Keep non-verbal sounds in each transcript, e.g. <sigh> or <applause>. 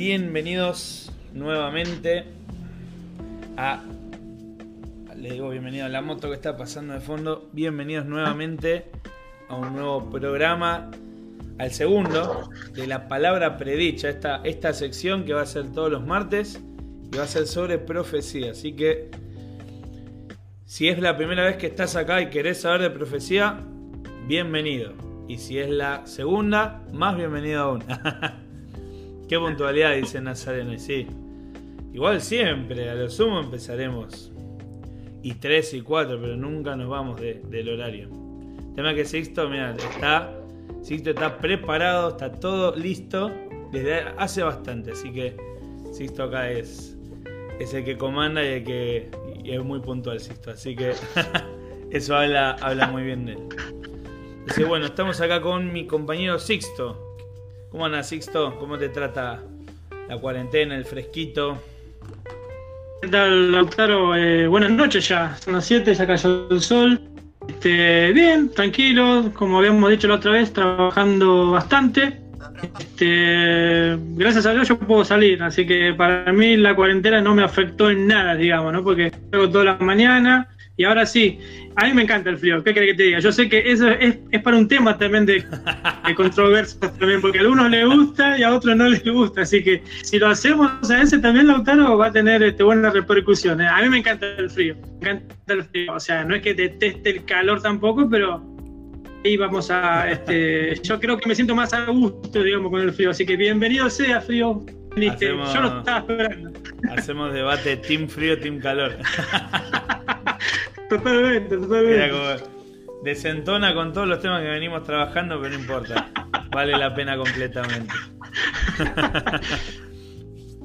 bienvenidos nuevamente a. Le digo bienvenido a la moto que está pasando de fondo. Bienvenidos nuevamente a un nuevo programa, al segundo de la palabra predicha. Esta, esta sección que va a ser todos los martes y va a ser sobre profecía. Así que, si es la primera vez que estás acá y querés saber de profecía, bienvenido. Y si es la segunda, más bienvenido aún. <laughs> Qué puntualidad, dice Nazareno. Y sí, igual siempre, a lo sumo empezaremos. Y tres y cuatro, pero nunca nos vamos del horario. tema que Sixto, mira, está. Sixto está preparado, está todo listo desde hace bastante. Así que Sixto acá es, es el que comanda y el que es muy puntual, Sixto. Así que <laughs> eso habla, habla muy bien de él. Así bueno, estamos acá con mi compañero Sixto. ¿Cómo andas, Sixto? ¿Cómo te trata la cuarentena, el fresquito? ¿Qué tal, Lautaro? Eh, buenas noches ya. Son las 7, ya cayó el sol. Este, bien, tranquilo, como habíamos dicho la otra vez, trabajando bastante. Este, gracias a Dios yo puedo salir, así que para mí la cuarentena no me afectó en nada, digamos, ¿no? Porque hago toda la mañana, y ahora sí, a mí me encanta el frío, ¿qué querés que te diga? Yo sé que eso es, para un tema también de, controversia también, porque a algunos les gusta y a otros no les gusta, así que si lo hacemos a ese también, Lautaro, va a tener este, buenas repercusiones. A mí me encanta el frío, me encanta el frío, o sea, no es que deteste el calor tampoco, pero ahí vamos a, este, yo creo que me siento más a gusto, digamos, con el frío, así que bienvenido sea frío. yo lo estaba esperando. Hacemos debate Team Frío, Team Calor. <laughs> Totalmente, totalmente. desentona con todos los temas que venimos trabajando, pero no importa. Vale la pena completamente. <laughs>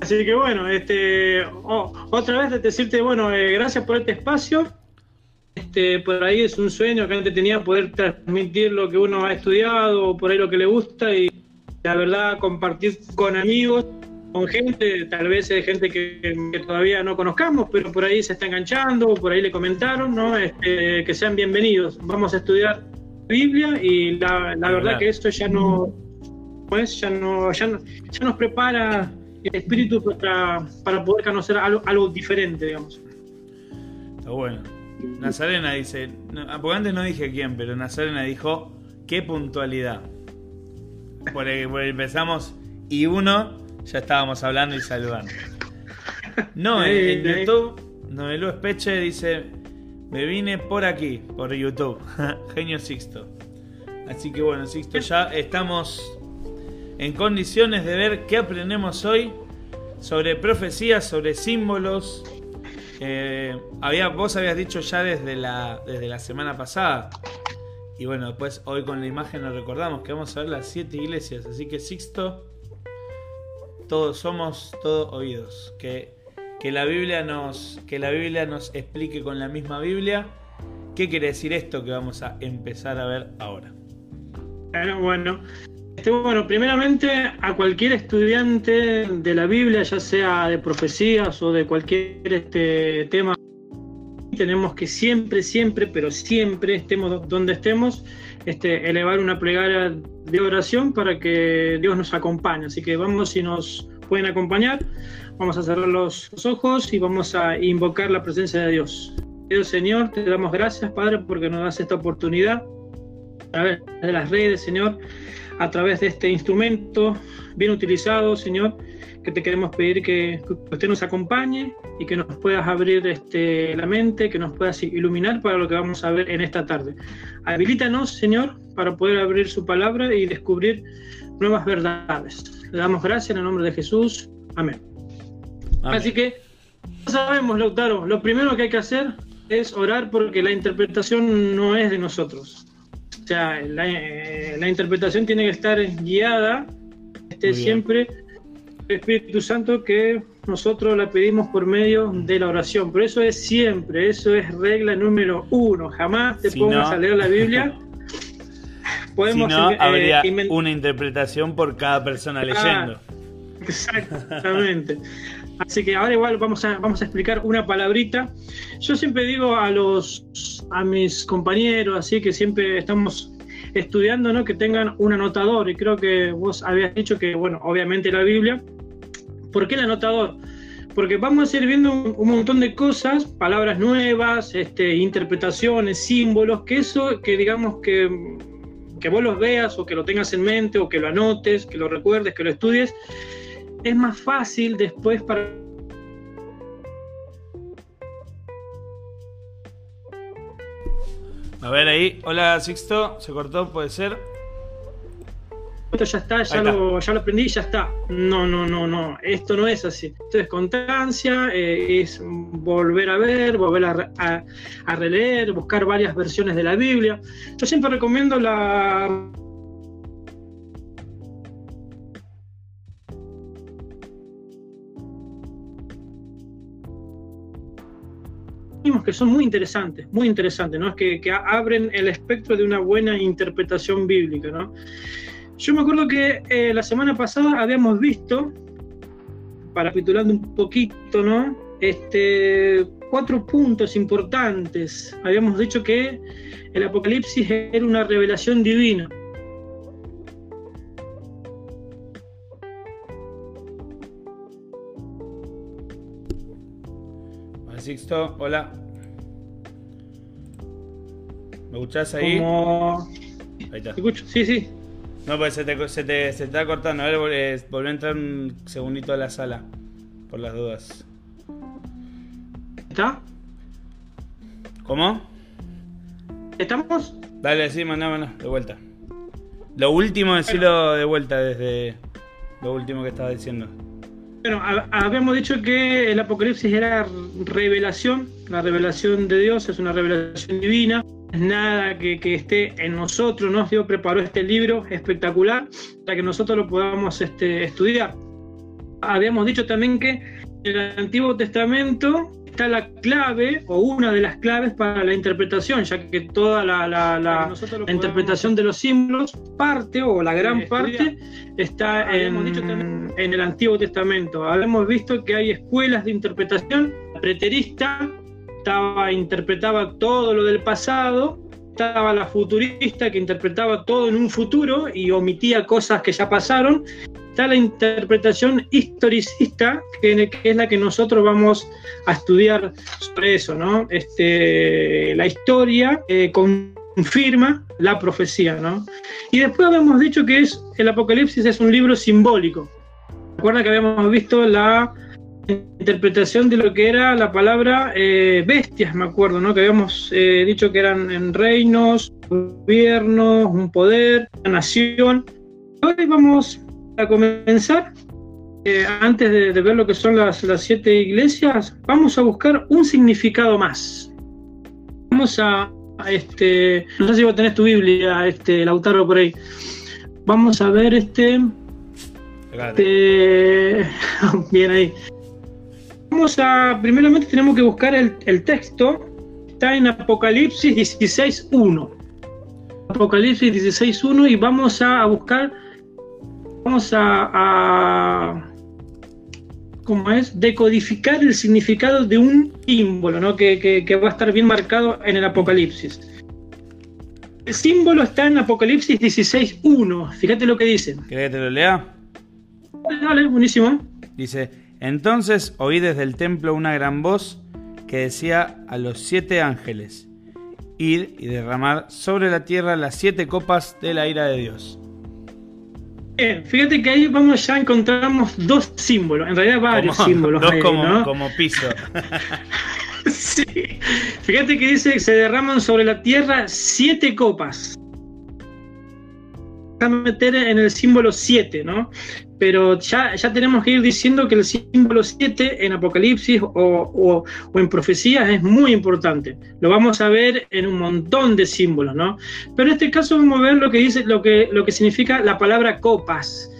Así que bueno, este, oh, otra vez decirte, bueno, eh, gracias por este espacio. Este, por ahí es un sueño que antes tenía poder transmitir lo que uno ha estudiado, por ahí lo que le gusta y la verdad compartir con amigos con gente, tal vez es gente que, todavía no conozcamos, pero por ahí se está enganchando, por ahí le comentaron, ¿no? Este, que sean bienvenidos. Vamos a estudiar Biblia y la, verdad que esto ya no, pues, ya no, ya, nos prepara el espíritu para, para poder conocer algo, algo diferente, digamos. Está bueno. Nazarena dice, porque antes no dije quién, pero Nazarena dijo, qué puntualidad. Porque, empezamos y uno ya estábamos hablando y saludando. No, <laughs> en, YouTube, Novelú Espeche dice: Me vine por aquí, por YouTube. <laughs> Genio Sixto. Así que bueno, Sixto, ya estamos en condiciones de ver qué aprendemos hoy sobre profecías, sobre símbolos. Eh, había, vos habías dicho ya desde la, desde la semana pasada. Y bueno, después hoy con la imagen nos recordamos que vamos a ver las siete iglesias. Así que Sixto, todos somos todos oídos. Que, que, la Biblia nos, que la Biblia nos explique con la misma Biblia qué quiere decir esto que vamos a empezar a ver ahora. Bueno, este, bueno, primeramente a cualquier estudiante de la Biblia, ya sea de profecías o de cualquier este, tema, tenemos que siempre, siempre, pero siempre estemos donde estemos, este, elevar una plegaria de oración para que Dios nos acompañe. Así que vamos, si nos pueden acompañar, vamos a cerrar los, ojos y vamos a invocar la presencia de Dios. Dios Señor, te damos gracias, Padre, porque nos das esta oportunidad a través de las redes, Señor, a través de este instrumento bien utilizado, Señor, que te queremos pedir que, usted nos acompañe y que nos puedas abrir este, la mente, que nos puedas iluminar para lo que vamos a ver en esta tarde. Habilítanos, Señor, para poder abrir su palabra y descubrir nuevas verdades. Le damos gracias en el nombre de Jesús. Amén. Así que, sabemos, Lautaro, lo primero que hay que hacer es orar porque la interpretación no es de nosotros. O sea, la, eh, interpretación tiene que estar guiada este, siempre Espíritu Santo que nosotros la pedimos por medio de la oración. Por eso es siempre, eso es regla número uno. Jamás te pongas a leer la Biblia. <laughs> Podemos si no, eh, habría una interpretación por cada persona ah, leyendo. exactamente. Así que ahora igual vamos a, vamos a explicar una palabrita. Yo siempre digo a los a mis compañeros, así que siempre estamos estudiando, ¿no? Que tengan un anotador. Y creo que vos habías dicho que, bueno, obviamente la Biblia ¿Por qué el anotador? Porque vamos a ir viendo un, montón de cosas, palabras nuevas, este, interpretaciones, símbolos, que eso, que digamos que, que vos los veas o que lo tengas en mente o que lo anotes, que lo recuerdes, que lo estudies, es más fácil después para A ver ahí, hola Sixto, se cortó, puede ser. Esto ya está, ya lo, ya lo aprendí, ya está. No, no, no, no, esto no es así. Esto es constancia, eh, es volver a ver, volver a, a releer, buscar varias versiones de la Biblia. Yo siempre recomiendo la que son muy interesantes, muy interesantes, ¿no? Que, que abren el espectro de una buena interpretación bíblica, ¿no? Yo me acuerdo que eh, la semana pasada habíamos visto, para capitulando un poquito, ¿no? Este, cuatro puntos importantes. Habíamos dicho que el Apocalipsis era una revelación divina. Sixto, hola. ¿Me escuchás ahí? Ahí está. ¿Te escucho? Sí, sí. No, pues se te, se te, se está cortando. A ver, volví a entrar un segundito a la sala. Por las dudas. ¿Está? ¿Cómo? ¿Estamos? Dale, sí, mandá, de vuelta. Lo último, decirlo de vuelta desde lo último que estaba diciendo. Bueno, habíamos dicho que el Apocalipsis era revelación, la revelación de Dios es una revelación divina, nada que, esté en nosotros, ¿no? Dios preparó este libro espectacular para que nosotros lo podamos este, estudiar. Habíamos dicho también que en el Antiguo Testamento está la clave o una de las claves para la interpretación, ya que toda la, interpretación de los símbolos parte o la gran parte está en, en, el Antiguo Testamento. Habíamos visto que hay escuelas de interpretación, preterista estaba, interpretaba todo lo del pasado, estaba la futurista que interpretaba todo en un futuro y omitía cosas que ya pasaron, está la interpretación historicista, que, es la que nosotros vamos a estudiar sobre eso, ¿no? Este, la historia eh, confirma la profecía, ¿no? Y después habíamos dicho que es, el Apocalipsis es un libro simbólico. Recuerda que habíamos visto la interpretación de lo que era la palabra eh, bestias, me acuerdo, ¿no? Que habíamos eh, dicho que eran en reinos, gobiernos, un poder, una nación. Hoy vamos a comenzar, eh, antes de, ver lo que son las, siete iglesias, vamos a buscar un significado más. Vamos a, este, no sé si vos tenés tu Biblia, este, Lautaro por ahí. Vamos a ver este, este <laughs> bien ahí. Vamos a, primeramente tenemos que buscar el, el texto, está en Apocalipsis 16.1. Apocalipsis 16.1 y vamos a buscar vamos a, ¿cómo es? Decodificar el significado de un símbolo, ¿no? Que, va a estar bien marcado en el Apocalipsis. El símbolo está en Apocalipsis 16.1. Fíjate lo que dice. ¿Querés que te lo lea? Dale, buenísimo. Dice, entonces oí desde el templo una gran voz que decía a los siete ángeles, ir y derramar sobre la tierra las siete copas de la ira de Dios. Fíjate que ahí vamos ya encontramos dos símbolos, en realidad varios símbolos. Dos como, como piso. <laughs> sí. Fíjate que dice que se derraman sobre la tierra siete copas. A meter en el símbolo 7, ¿no? Pero ya, ya tenemos que ir diciendo que el símbolo 7 en Apocalipsis o, en profecías es muy importante. Lo vamos a ver en un montón de símbolos, ¿no? Pero en este caso vamos a ver lo que dice, lo que, lo que significa la palabra copas.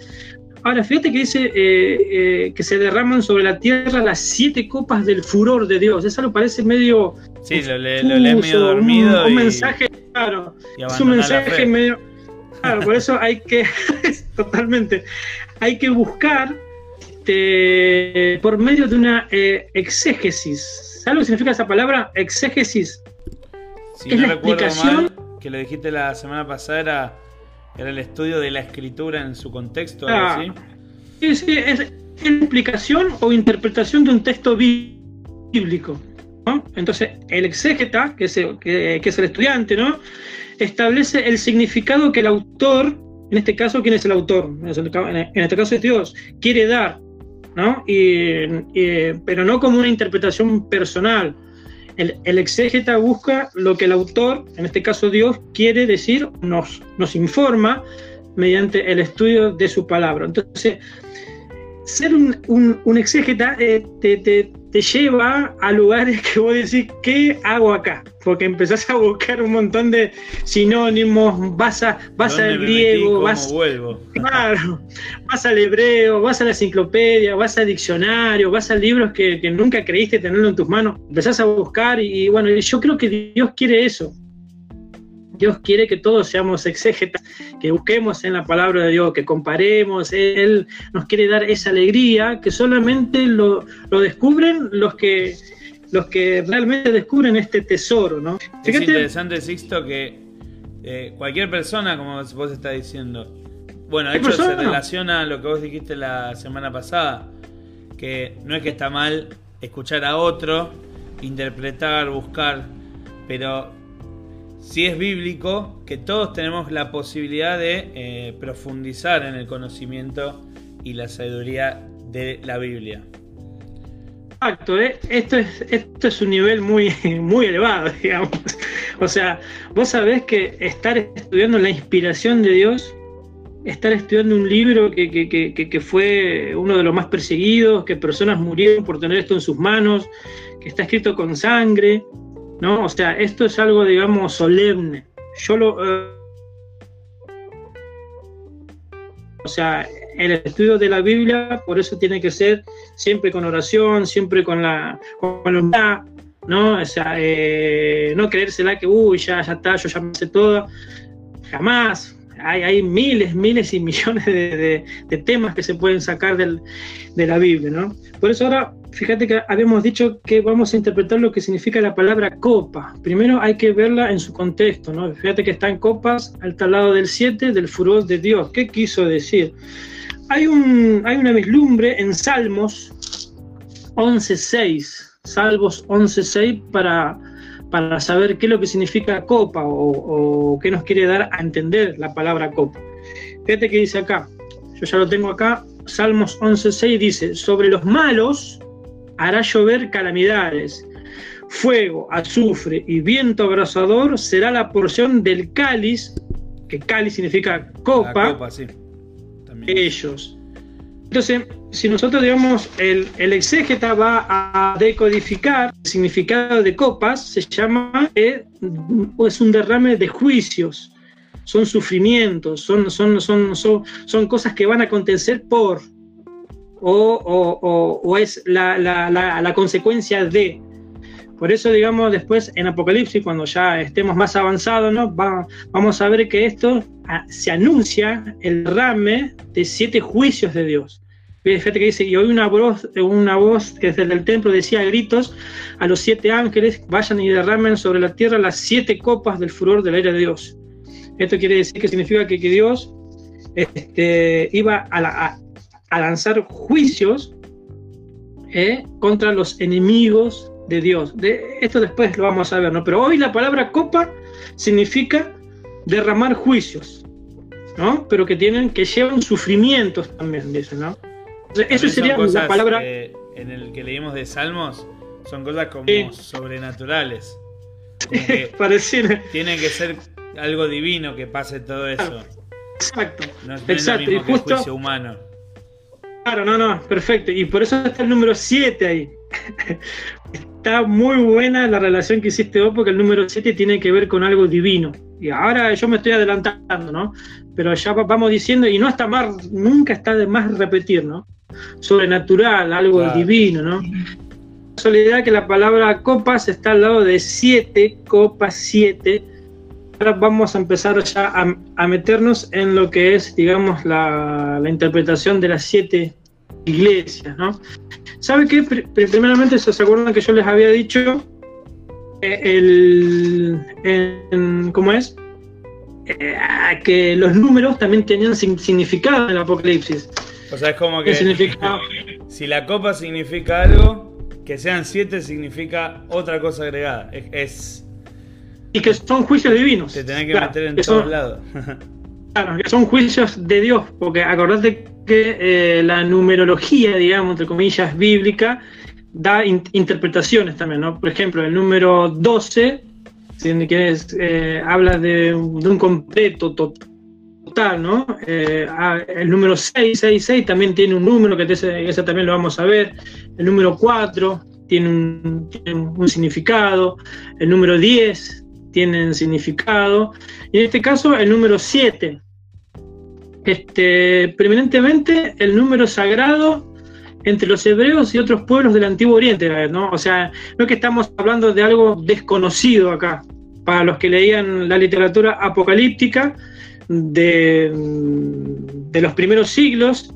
Ahora, fíjate que dice eh, eh, que se derraman sobre la tierra las siete copas del furor de Dios. Eso lo parece medio. Sí, lo, lees medio dormido. Un, mensaje, claro. Es un mensaje medio. Claro, por eso hay que. <laughs> totalmente hay que buscar este, por medio de una eh, exégesis. ¿Sabes lo que significa esa palabra? Exégesis. Si no recuerdo mal, que lo dijiste la semana pasada, era, el estudio de la escritura en su contexto. Ah, es, es, explicación o interpretación de un texto bíblico. Entonces, el exégeta, que es el, que, es el estudiante, ¿no? establece el significado que el autor, en este caso, ¿quién es el autor? En este caso es Dios, quiere dar, ¿no? pero no como una interpretación personal. El, el, exégeta busca lo que el autor, en este caso Dios, quiere decir, nos, informa mediante el estudio de su palabra. Entonces, ser un, un, exégeta eh, te, te, lleva a lugares que vos decís, ¿qué hago acá? Porque empezás a buscar un montón de sinónimos, vas, a, vas al griego, vas, vuelvo? <laughs> Claro, vas al hebreo, vas a la enciclopedia, vas al diccionario, vas a libros que, que nunca creíste tenerlo en tus manos, empezás a buscar y, y bueno, yo creo que Dios quiere eso, Dios quiere que todos seamos exégetas, que busquemos en la palabra de Dios, que comparemos. Él nos quiere dar esa alegría que solamente lo, descubren los que, los que realmente descubren este tesoro. ¿no? Es interesante, Sixto, que eh, cualquier persona, como vos estás diciendo, bueno, de hecho se relaciona a lo que vos dijiste la semana pasada, que no es que está mal escuchar a otro, interpretar, buscar, pero si es bíblico que todos tenemos la posibilidad de eh, profundizar en el conocimiento y la sabiduría de la Biblia. Exacto, ¿eh? esto, es, esto es un nivel muy, <laughs> muy elevado, <laughs> digamos. O sea, vos sabés que estar estudiando la inspiración de Dios, estar estudiando un libro que, que fue uno de los más perseguidos, que personas murieron por tener esto en sus manos, que está escrito con sangre, ¿no? O sea, esto es algo, digamos, solemne. Yo lo... Eh, o sea, el estudio de la Biblia, por eso tiene que ser siempre con oración, siempre con la, con la ¿no? O sea, eh, no creérsela que, uy, ya, ya está, yo ya me sé todo. Jamás. Hay, miles, miles y <laughs> millones de, temas que se pueden sacar de la Biblia, ¿no? Por eso ahora fíjate que habíamos dicho que vamos a interpretar lo que significa la palabra copa. Primero hay que verla en su contexto, ¿no? Fíjate que está en copas al lado del 7 del furor de Dios. ¿Qué quiso decir? Hay, hay una vislumbre en Salmos 11.6, Salmos 11.6 para, para saber qué es lo que significa copa o, o qué nos quiere dar a entender la palabra copa. Fíjate que dice acá, yo ya lo tengo acá, Salmos 11.6 dice, sobre los malos hará llover calamidades. Fuego, azufre y viento abrasador será la porción del cáliz, que cáliz significa copa, ellos. Entonces, si nosotros digamos, el, el exégeta va a decodificar el significado de copas, se llama, eh, es un derrame de juicios, son sufrimientos, son, son, son, son, son cosas que van a acontecer por, o, es la, consecuencia de. Por eso, digamos, después en Apocalipsis, cuando ya estemos más avanzados, vamos a ver que esto ah, se anuncia el rame de siete juicios de Dios. Fíjate que dice, y hoy una voz, una voz que desde el templo decía a gritos a los siete ángeles, vayan y derramen sobre la tierra las siete copas del furor del aire de Dios. Esto quiere decir que significa que, Dios este, iba a lanzar juicios eh, contra los enemigos de Dios. De, esto después lo vamos a ver, ¿no? Pero hoy la palabra copa significa derramar juicios, ¿no? Pero que tienen, que llevan sufrimientos también, dice, ¿no? eso sería la palabra. en el que leímos de Salmos, son cosas como sobrenaturales. <laughs> Tiene que ser algo divino que pase todo eso. Exacto. No es, Exacto. y justo, juicio humano. Claro, no, no, perfecto. Y por eso está el número 7 ahí. <laughs> está muy buena la relación que hiciste vos porque el número 7 tiene que ver con algo divino. Y ahora yo me estoy adelantando, ¿no? Pero ya vamos diciendo, y no está más, nunca está de más repetir, ¿no? Sobrenatural, algo divino, ¿no? La soledad que la palabra copas está al lado de 7, copas 7 ahora vamos a empezar ya a, meternos en lo que es, digamos, la, interpretación de las siete iglesias, ¿no? ¿Sabe qué? Primeramente, ¿se acuerdan que yo les había dicho eh, el, ¿cómo es? Eh, que los números también tenían significado en el Apocalipsis. O sea, es como que si la copa significa algo, que sean siete significa otra cosa agregada. Es, y que son juicios divinos. Te tenés que meter en todos lados. <laughs> claro, que son juicios de Dios, porque acordate que eh, la numerología, digamos, entre comillas, bíblica, da interpretaciones también, ¿no? Por ejemplo, el número 12, si quieres, eh, habla de, un completo total, ¿no? Eh, ah, el número 666 también tiene un número, que ese, también lo vamos a ver. El número 4 tiene un, tiene un significado. El número 10 tienen significado. Y en este caso, el número 7. Este, preeminentemente el número sagrado entre los hebreos y otros pueblos del Antiguo Oriente, ¿no? O sea, no es que estamos hablando de algo desconocido acá. Para los que leían la literatura apocalíptica de, los primeros siglos,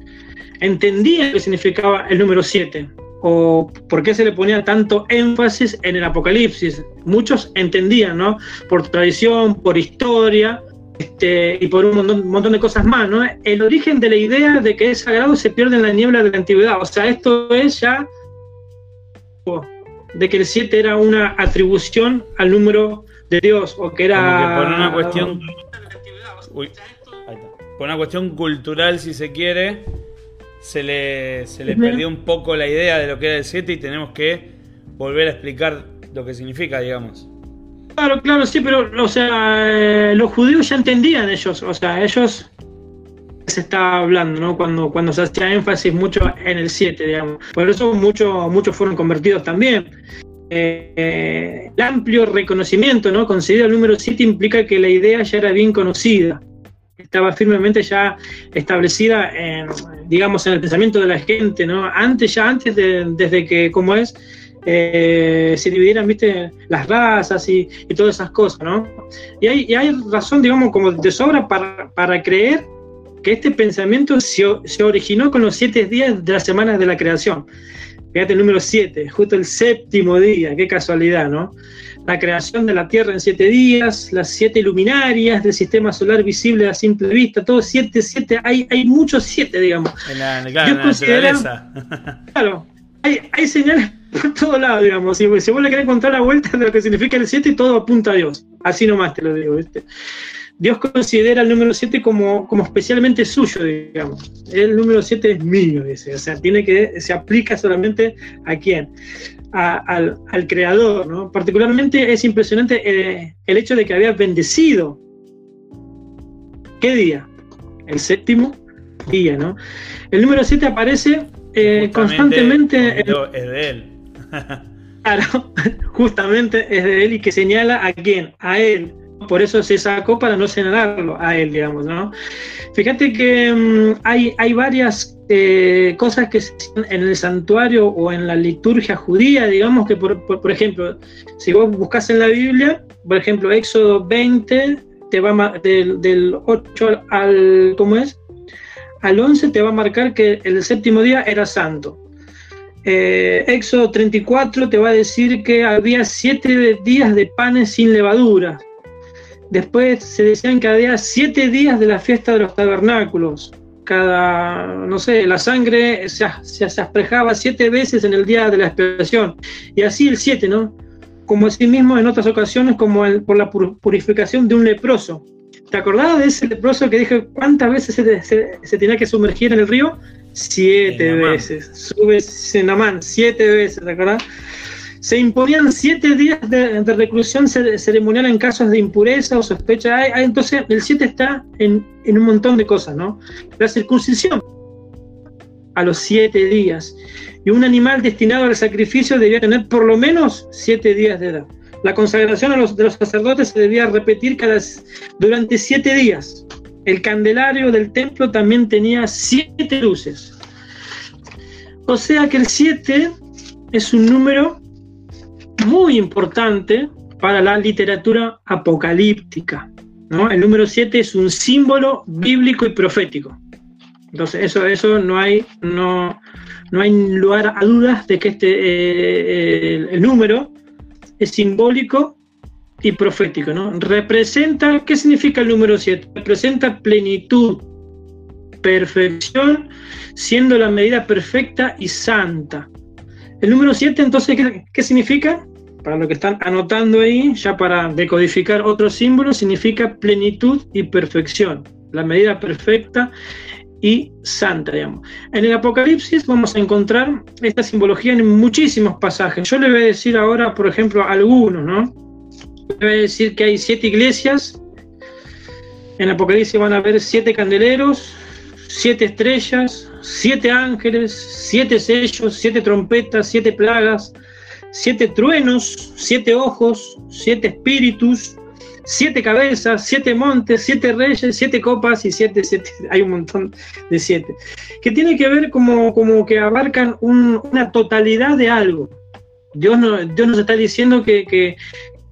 entendían qué significaba el número 7 o por qué se le ponía tanto énfasis en el Apocalipsis. Muchos entendían, ¿no? Por tradición, por historia este, y por un montón, de cosas más, ¿no? El origen de la idea de que es sagrado se pierde en la niebla de la antigüedad. O sea, esto es ya de que el 7 era una atribución al número de Dios o que era por una cuestión por una cuestión cultural si se quiere se le, se le perdió un poco la idea de lo que era el 7 y tenemos que volver a explicar lo que significa, digamos. Claro, claro, sí, pero, o sea, eh, los judíos ya entendían ellos, o sea, ellos se estaba hablando, ¿no? Cuando, cuando se hacía énfasis mucho en el 7, digamos. Por eso muchos muchos fueron convertidos también. Eh, el amplio reconocimiento, ¿no? Concedido el número 7 implica que la idea ya era bien conocida estaba firmemente ya establecida en, digamos, en el pensamiento de la gente, ¿no? Antes, ya antes de, desde que, como es, eh, se dividieran, viste, las razas y, todas esas cosas, ¿no? Y hay, hay, razón, digamos, como de sobra para, para creer que este pensamiento se, se, originó con los siete días de las semanas de la creación. Fíjate el número siete, justo el séptimo día, qué casualidad, ¿no? la creación de la Tierra en siete días, las siete luminarias del sistema solar visible a simple vista, todo siete, siete, hay, hay muchos siete, digamos. En la, naturaleza. <laughs> Claro, hay, hay, señales <laughs> por todos lados, digamos. Si, si vos le querés contar la vuelta de lo que significa el siete, todo apunta a Dios. Así nomás te lo digo, ¿viste? Dios considera el número 7 como, como especialmente suyo, digamos. El número 7 es mío, dice. O sea, tiene que, se aplica solamente a quién al, creador, ¿no? Particularmente es impresionante eh, el hecho de que había bendecido. ¿Qué día? El séptimo día, ¿no? El número 7 aparece eh, constantemente. Es de él. <laughs> claro, justamente es de él y que señala a quién, a él. Por eso se sacó para no señalarlo a él, digamos, ¿no? Fíjate que mm, hay, hay varias eh, cosas que se en el santuario o en la liturgia judía, digamos que, por, por, ejemplo, si vos buscas en la Biblia, por ejemplo, Éxodo 20, te va del, del 8 al, ¿cómo es? Al 11 te va a marcar que el séptimo día era santo. Eh, Éxodo 34 te va a decir que había siete días de panes sin levadura. Después se decían que había siete días de la fiesta de los tabernáculos cada, no sé, la sangre se, se, asprejaba siete veces en el día de la expiación. Y así el siete, ¿no? Como así mismo en otras ocasiones, como por la purificación de un leproso. ¿Te acordabas de ese leproso que dije cuántas veces se, se, tenía que sumergir en el río? Siete veces. Sube Senamán, siete veces, ¿te acordás? Se imponían siete días de, reclusión ceremonial en casos de impureza o sospecha. entonces, el siete está en, un montón de cosas, ¿no? La circuncisión a los siete días. Y un animal destinado al sacrificio debía tener por lo menos siete días de edad. La consagración a los, de los sacerdotes se debía repetir cada, durante siete días. El candelario del templo también tenía siete luces. O sea que el siete es un número muy importante para la literatura apocalíptica. ¿no? El número 7 es un símbolo bíblico y profético. Entonces, eso, eso no, hay, no, no hay lugar a dudas de que este, eh, el, número es simbólico y profético. ¿no? Representa, ¿qué significa el número 7? Representa plenitud, perfección, siendo la medida perfecta y santa. El número 7, entonces, ¿qué, ¿qué, significa? Para lo que están anotando ahí, ya para decodificar otros símbolos, significa plenitud y perfección. La medida perfecta y santa, digamos. En el Apocalipsis vamos a encontrar esta simbología en muchísimos pasajes. Yo le voy a decir ahora, por ejemplo, algunos, ¿no? A decir que hay siete iglesias. En Apocalipsis van a haber siete candeleros, siete estrellas, siete ángeles, siete sellos, siete trompetas, siete plagas, siete truenos, siete ojos, siete espíritus, siete cabezas, siete montes, siete reyes, siete copas y siete, siete <laughs> hay un montón de siete, que tiene que ver como, como que abarcan un, una totalidad de algo. Dios, no, Dios nos está diciendo que, que,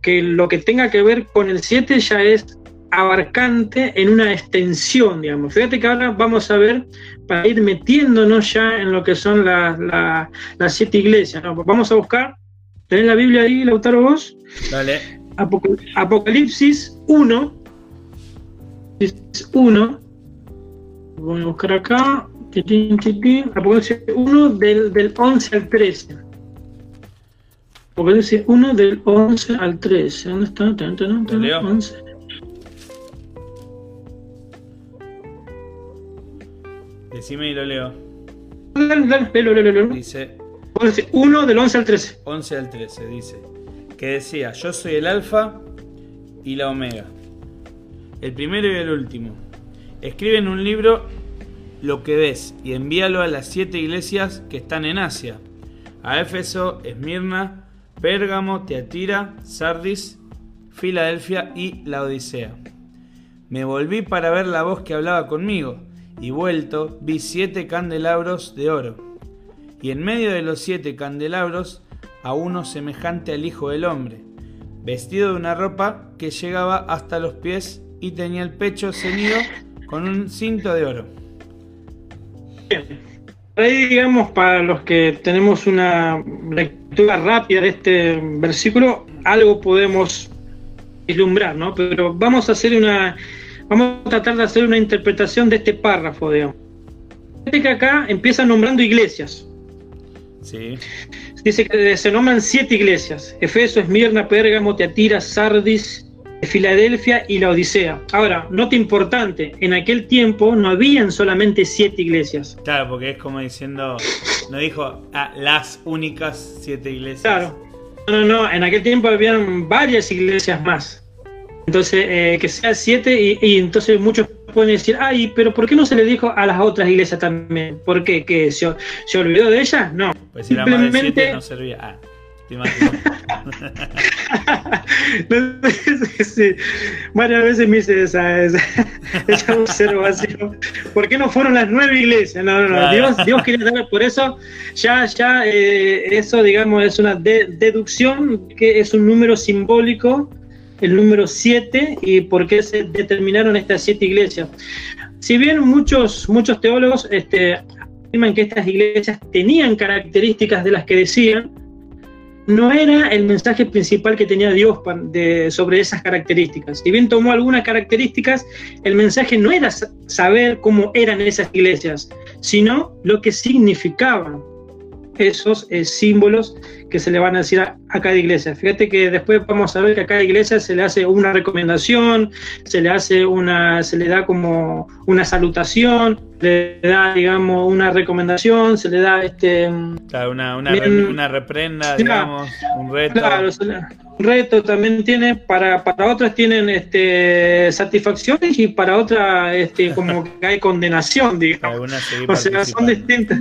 que, lo que tenga que ver con el siete ya es abarcante en una extensión, digamos. Fíjate que ahora vamos a ver, para ir metiéndonos ya en lo que son las la, la siete iglesias. ¿no? Vamos a buscar, ¿tenés la Biblia ahí, Lautaro, vos? Dale. Apocalipsis 1. 1. Voy a buscar acá. Apocalipsis 1 del, del 11 al 13. Apocalipsis 1 del 11 al 13. ¿Dónde está? ¿Tan, tan, tan, Leo. 11. Decime y lo leo. Dale, dale, léelo. Dice Apocalipsis 1 del 11 al 13. 11 al 13, dice. Que decía, yo soy el alfa y la omega. El primero y el último. Escribe en un libro lo que ves y envíalo a las siete iglesias que están en Asia. A Éfeso, Esmirna, Pérgamo, Teatira, Sardis, Filadelfia y la Odisea. Me volví para ver la voz que hablaba conmigo, y vuelto vi siete candelabros de oro, y en medio de los siete candelabros a uno semejante al Hijo del Hombre, vestido de una ropa que llegaba hasta los pies y tenía el pecho ceñido con un cinto de oro. Bien. Ahí, digamos, para los que tenemos una lectura rápida de este versículo, algo podemos vislumbrar, ¿no? Pero vamos a hacer una. Vamos a tratar de hacer una interpretación de este párrafo, digamos. Fíjate que acá empieza nombrando iglesias. Sí, Dice que se nombran siete iglesias: Efeso, Esmirna, Pérgamo, Teatira, Sardis, Filadelfia y la Odisea. Ahora, nota importante: en aquel tiempo no habían solamente siete iglesias. claro, porque es como diciendo, no dijo ah, las únicas siete iglesias. Claro. No, no, no. En aquel tiempo habían varias iglesias más. Entonces, eh, que sea siete, y, y entonces muchos pueden decir, ay, pero ¿por qué no se le dijo a las otras iglesias también? ¿Por qué? ¿Que se, se olvidó de ellas? No. Pues si más de siete no servía. Ah, imagino. <laughs> <laughs> sí, varias veces me hice esa, <laughs> esa, esa observación. ¿Por qué no fueron las nueve iglesias? No, no, no. Dios, Dios quería saber. Por eso, ya, ya, eh, eso, digamos, es una de- deducción que es un número simbólico, el número siete, y por qué se determinaron estas siete iglesias. Si bien muchos, muchos teólogos este, afirman que estas iglesias tenían características de las que decían, no era el mensaje principal que tenía Dios sobre esas características. Si bien tomó algunas características, el mensaje no era sa- saber cómo eran esas iglesias, sino lo que significaban esos eh, símbolos que se le van a decir a, a cada iglesia. Fíjate que después vamos a ver que a cada iglesia se le hace una recomendación, se le hace una, se le da como una salutación, le da, digamos, una recomendación, se le da este Claro, una, una, Bien. una reprenda, digamos, un reto. Claro, se le- un reto también tiene, para, para otras tienen este, satisfacciones y para otras este, como que hay condenación, digamos. O sea, son distintas.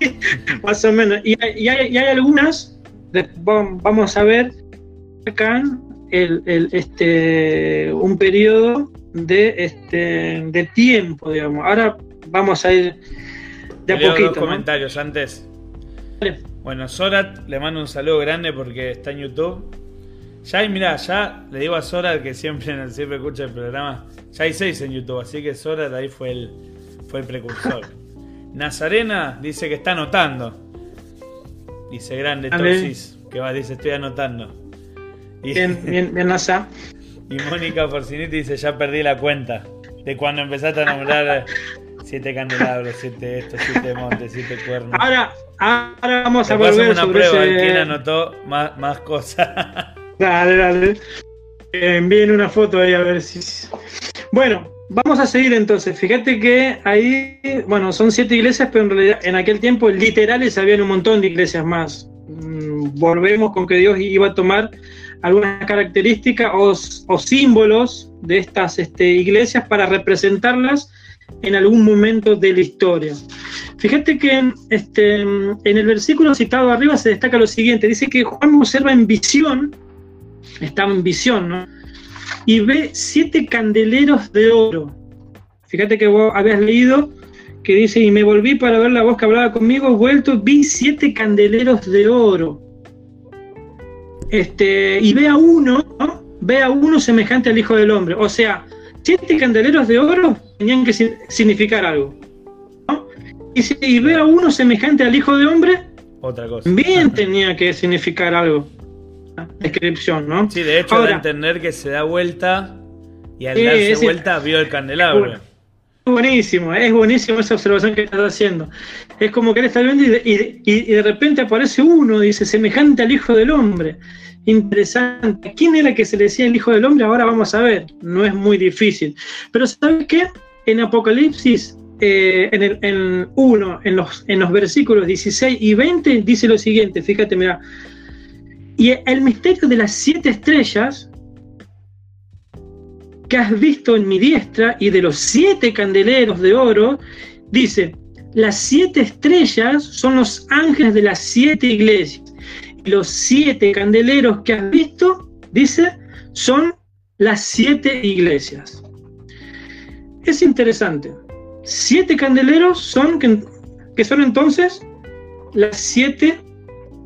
<laughs> Más o menos. Y hay, y hay- y hay algunas, de- vamos a ver acá el, el, este, un periodo de, este, de tiempo, digamos. Ahora vamos a ir de a dos poquito. ¿no? comentarios antes. Dale. Bueno, Zorat le mando un saludo grande porque está en YouTube. Ya hay, mirá, ya le digo a Zorat que siempre, <laughs> siempre escucha el programa. Ya hay seis en YouTube, así que Zorat ahí fue el, fue el precursor. <laughs> Nazarena dice que está anotando. Dice grande Dale. Torsis, que va, dice estoy anotando. Y, Bien, <laughs> bien, bien, Nasa. y Mónica Porciniti dice ya perdí la cuenta de cuando empezaste a nombrar Siete candelabros, siete esto, siete montes, siete cuernos. Ahora, ahora vamos a volver una sobre prueba, ese- quién anotó más, más cosas. Dale, dale. Eh, envíen una foto ahí a ver si. Bueno, vamos a seguir entonces. Fíjate que ahí, bueno, son siete iglesias, pero en realidad en aquel tiempo literales habían un montón de iglesias más. Mm, Volvemos con que Dios iba a tomar algunas características o, símbolos de estas este, iglesias para representarlas en algún momento de la historia. Fíjate que este, en el versículo citado arriba se destaca lo siguiente, dice que Juan observa en visión, estaba en visión, ¿no? Y ve siete candeleros de oro. Fíjate que vos habías leído que dice, y me volví para ver la voz que hablaba conmigo, vuelto, vi siete candeleros de oro. Este, y ve a uno, ¿no? ve a uno semejante al Hijo del Hombre. O sea, siete candeleros de oro tenían que si- significar algo. ¿no? Y, si- y ve a uno semejante al Hijo del Hombre, Otra cosa. también tenía que significar algo. Descripción, ¿no? Sí, de hecho, da a Ahora- entender que se da vuelta y al darse vuelta vio el candelabro. Bueno. Buenísimo, es buenísimo esa observación que estás haciendo. Es como que él está viendo y de, y de- y de repente aparece uno, dice, semejante al Hijo del Hombre. Interesante. ¿Quién era que se le decía el Hijo del Hombre? Ahora vamos a ver. No es muy difícil. Pero ¿sabes qué? En Apocalipsis, eh, en el en 1, en los, en los versículos 16 y 20, dice lo siguiente, fíjate, mira. Y el misterio de las siete estrellas que has visto en mi diestra y de los siete candeleros de oro, dice, las siete estrellas son los ángeles de las siete iglesias. Y los siete candeleros que has visto, dice, son las siete iglesias. Es interesante. Siete candeleros son, que, que son entonces las siete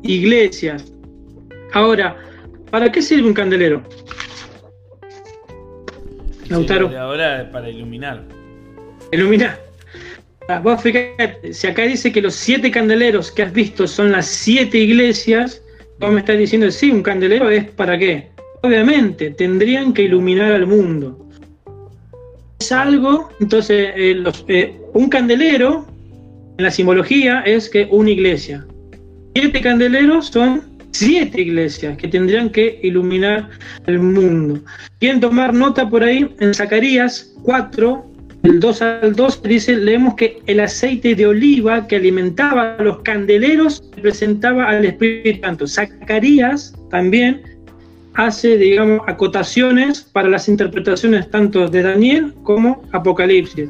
iglesias. Ahora, ¿para qué sirve un candelero? Lautaro. Sí, ahora es para iluminar. Ilumina. Ah, Vos fíjate, si acá dice que los siete candeleros que has visto son las siete iglesias, vos me estás diciendo, sí, un candelero es para qué. Obviamente, tendrían que iluminar al mundo. Es algo, entonces, eh, los- eh, un candelero, en la simbología, es que una iglesia. Siete candeleros son siete iglesias que tendrían que iluminar el mundo. Quieren tomar nota por ahí, en Zacarías 4, el 2 al 2, dice, leemos que el aceite de oliva que alimentaba a los candeleros representaba al Espíritu Santo. Zacarías también hace, digamos, acotaciones para las interpretaciones tanto de Daniel como Apocalipsis,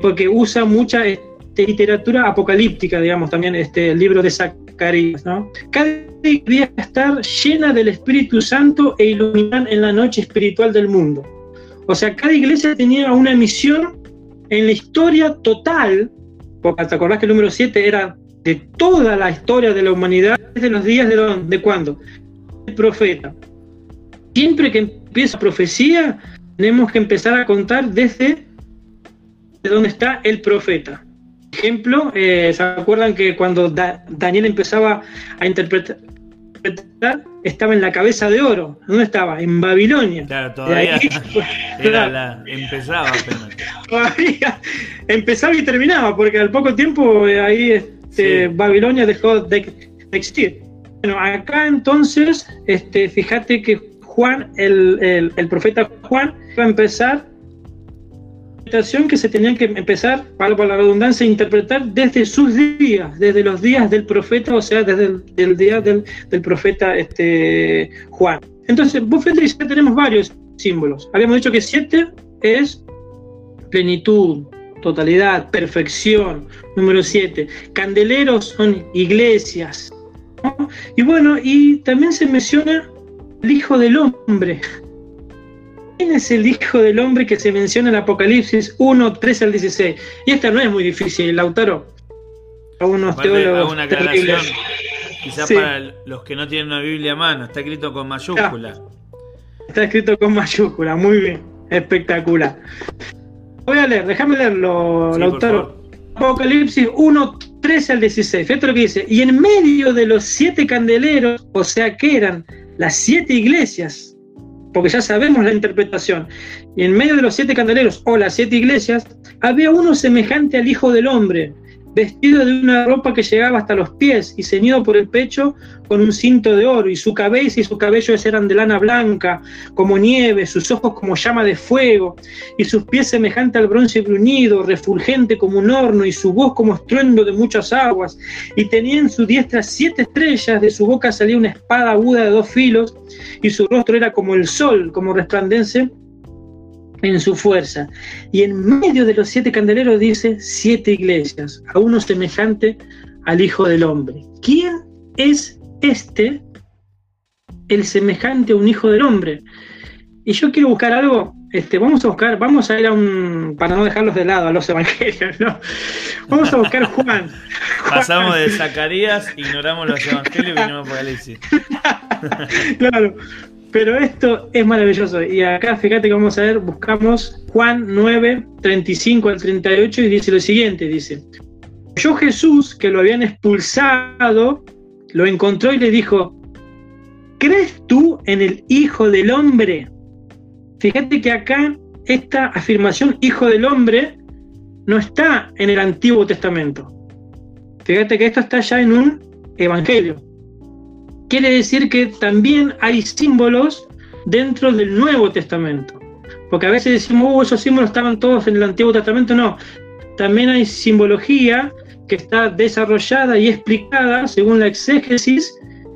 porque usa mucha este, literatura apocalíptica, digamos, también este, el libro de Zacarías, ¿no? Cada día estar llena del Espíritu Santo e iluminar en la noche espiritual del mundo. O sea, cada iglesia tenía una misión en la historia total, porque te acordás que el número 7 era de toda la historia de la humanidad, desde los días de, dónde- de cuándo? El profeta. Siempre que empieza profecía, tenemos que empezar a contar desde de dónde está el profeta. Ejemplo, eh, ¿se acuerdan que cuando Da- Daniel empezaba a interpretar, estaba en la cabeza de oro? ¿Dónde estaba? En Babilonia. Claro, todavía ahí- <laughs> era <laughs> la, empezaba apenas. todavía empezaba y terminaba, porque al poco tiempo eh, ahí este, Sí. Babilonia dejó de, de existir. Bueno, acá entonces, este, fíjate que Juan, el, el- el profeta Juan, va a empezar que se tenían que empezar, para la redundancia, a interpretar desde sus días, desde los días del profeta, o sea, desde el día del, del profeta este, Juan. Entonces, vos fíjate que tenemos varios símbolos. Habíamos dicho que siete es plenitud, totalidad, perfección. Número 7. Candeleros son iglesias. Y bueno, y también se menciona el Hijo del Hombre. ¿Quién es el Hijo del Hombre que se menciona en Apocalipsis 1, 13 al 16? Y esta no es muy difícil, Lautaro. A unos teólogos una terribles. Quizás Sí. para los que no tienen una Biblia a mano, está escrito con mayúscula. Está escrito con mayúscula, muy bien, espectacular. Voy a leer, déjame leerlo, Sí, Lautaro. Apocalipsis 1, 13 al 16. Fíjate lo que dice. Y en medio de los siete candeleros, o sea que eran las siete iglesias, porque ya sabemos la interpretación. Y en medio de los siete candeleros o las siete iglesias, había uno semejante al Hijo del Hombre, vestido de una ropa que llegaba hasta los pies y ceñido por el pecho con un cinto de oro, y su cabeza y su cabello eran de lana blanca, como nieve, sus ojos como llama de fuego, y sus pies semejante al bronce bruñido, refulgente como un horno, y su voz como estruendo de muchas aguas, y tenía en su diestra siete estrellas, de su boca salía una espada aguda de dos filos, y su rostro era como el sol, como resplandece en su fuerza. Y en medio de los siete candeleros dice siete iglesias, a uno semejante al Hijo del Hombre. ¿Quién es este, el semejante a un Hijo del Hombre? Y yo quiero buscar algo, este, vamos a buscar, vamos a ir a un, para no dejarlos de lado a los evangelios, ¿no? Vamos a buscar Juan. <laughs> Pasamos de Zacarías, ignoramos los evangelios y venimos a Apocalipsis. <laughs> claro, pero esto es maravilloso. Y acá, fíjate que vamos a ver, buscamos Juan 9, 35 al 38 y dice lo siguiente, dice, yo Jesús, que lo habían expulsado, lo encontró y le dijo, ¿crees tú en el Hijo del Hombre? Fíjate que acá esta afirmación Hijo del Hombre no está en el Antiguo Testamento. Fíjate que esto está ya en un Evangelio quiere decir que también hay símbolos dentro del Nuevo Testamento. Porque a veces decimos, uh, esos símbolos estaban todos en el Antiguo Testamento. No, también hay simbología que está desarrollada y explicada según la exégesis,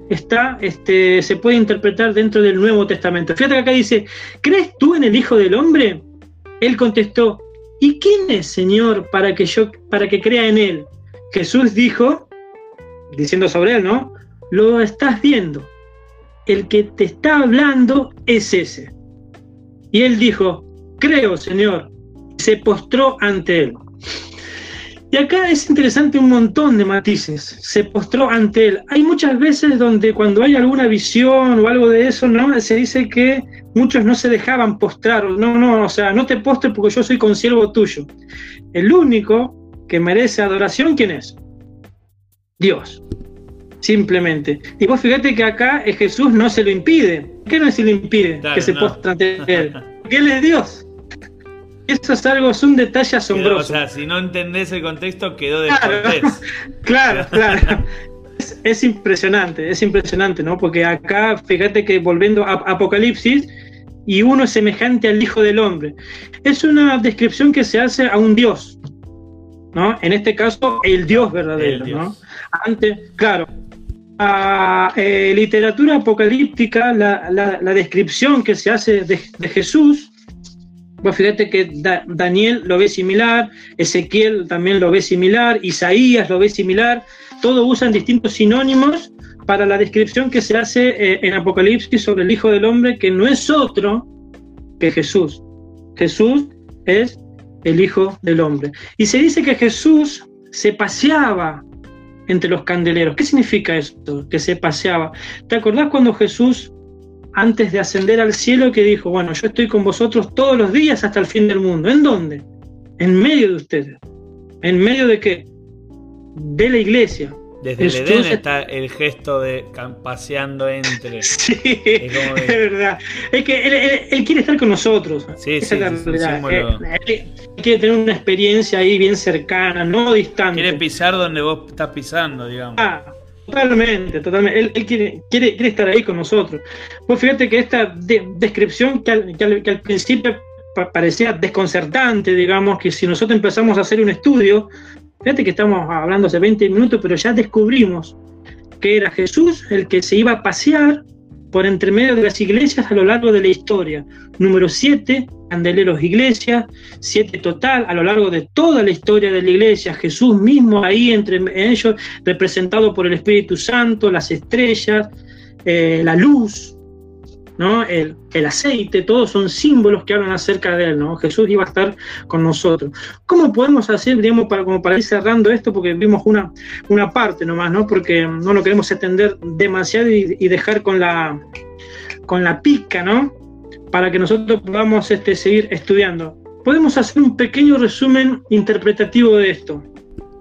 está, este, se puede interpretar dentro del Nuevo Testamento. Fíjate que acá dice, ¿crees tú en el Hijo del Hombre? Él contestó, ¿y quién es, Señor, para que yo, para que crea en él? Jesús dijo, diciendo sobre él, ¿no? Lo estás viendo. El que te está hablando es ese. Y él dijo, creo, Señor. se postró ante él. Y acá es interesante un montón de matices. Se postró ante él. Hay muchas veces donde cuando hay alguna visión o algo de eso, ¿no? Se dice que muchos no se dejaban postrar. No, no, o sea, no te postres porque yo soy consiervo tuyo. El único que merece adoración, ¿quién es? Dios simplemente. Y vos fíjate que acá Jesús no se lo impide. ¿Qué no se lo impide que se postre ante <laughs> él? Porque él es Dios. Eso es algo, es un detalle asombroso. o sea, si no entendés el contexto, quedó de Claro, <laughs> claro. Es, impresionante, es impresionante, ¿no? Porque acá, fíjate que volviendo a Apocalipsis, y uno es semejante al Hijo del Hombre. Es una descripción que se hace a un Dios, ¿no? En este caso, el Dios verdadero, ¿no? Antes, claro, a eh, literatura apocalíptica, la, descripción que se hace de, Jesús, pues fíjate que Daniel lo ve similar, Ezequiel también lo ve similar, Isaías lo ve similar, todos usan distintos sinónimos para la descripción que se hace eh, en Apocalipsis sobre el Hijo del Hombre, que no es otro que Jesús. Jesús es el Hijo del Hombre. Y se dice que Jesús se paseaba entre los candeleros. ¿Qué significa esto? Que se paseaba. ¿Te acordás cuando Jesús, antes de ascender al cielo, que dijo, bueno, yo estoy con vosotros todos los días hasta el fin del mundo? ¿En dónde? En medio de ustedes. ¿En medio de qué? De la iglesia. Desde el Edén está el gesto de paseando entre. <laughs> Sí, es, verdad. Es que él, quiere estar con nosotros. Sí, sí, él, quiere tener una experiencia ahí bien cercana, no distante. Quiere pisar donde vos estás pisando, digamos. Ah, totalmente, totalmente. Él, quiere, quiere, estar ahí con nosotros. Pues fíjate que esta descripción que al principio parecía desconcertante, digamos, que si nosotros empezamos a hacer un estudio Fíjate que estamos hablando hace 20 minutos, pero ya descubrimos que era Jesús el que se iba a pasear por entre medio de las iglesias a lo largo de la historia. Número 7, candeleros iglesias, 7 total a lo largo de toda la historia de la iglesia. Jesús mismo ahí entre ellos, representado por el Espíritu Santo, las estrellas, eh, la luz, ¿no? El, aceite, todos son símbolos que hablan acerca de él, ¿no? Jesús iba a estar con nosotros. ¿Cómo podemos hacer, digamos, para, como para ir cerrando esto? Porque vimos una, una parte nomás, ¿no? Porque no lo queremos extender demasiado y, dejar con la, con la pica, ¿no? Para que nosotros podamos este, seguir estudiando. Podemos hacer un pequeño resumen interpretativo de esto.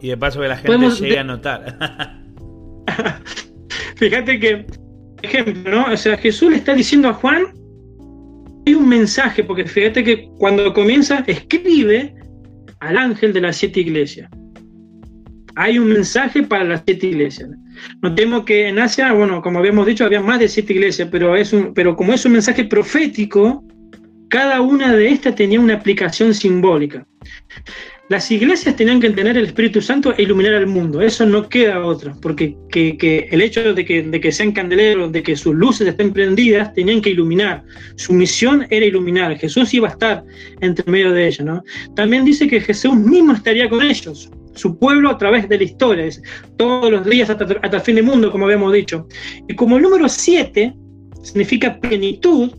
Y de paso que la gente llegue a notar. <laughs> <laughs> Fíjate que ejemplo, ¿no? O sea, Jesús le está diciendo a Juan hay un mensaje, porque fíjate que cuando comienza, escribe al ángel de las siete iglesias. Hay un mensaje para las siete iglesias. Notemos que en Asia, bueno, como habíamos dicho, había más de siete iglesias, pero, es un, pero como es un mensaje profético, cada una de estas tenía una aplicación simbólica. Las iglesias tenían que tener el Espíritu Santo e iluminar al mundo. Eso no queda otra, porque que, el hecho de que, de que, sean candeleros, de que sus luces estén prendidas, tenían que iluminar. Su misión era iluminar. Jesús iba a estar entre medio de ellos. ¿no? También dice que Jesús mismo estaría con ellos, su pueblo a través de la historia, todos los días hasta, hasta el fin del mundo, como habíamos dicho. Y como el número 7 significa plenitud,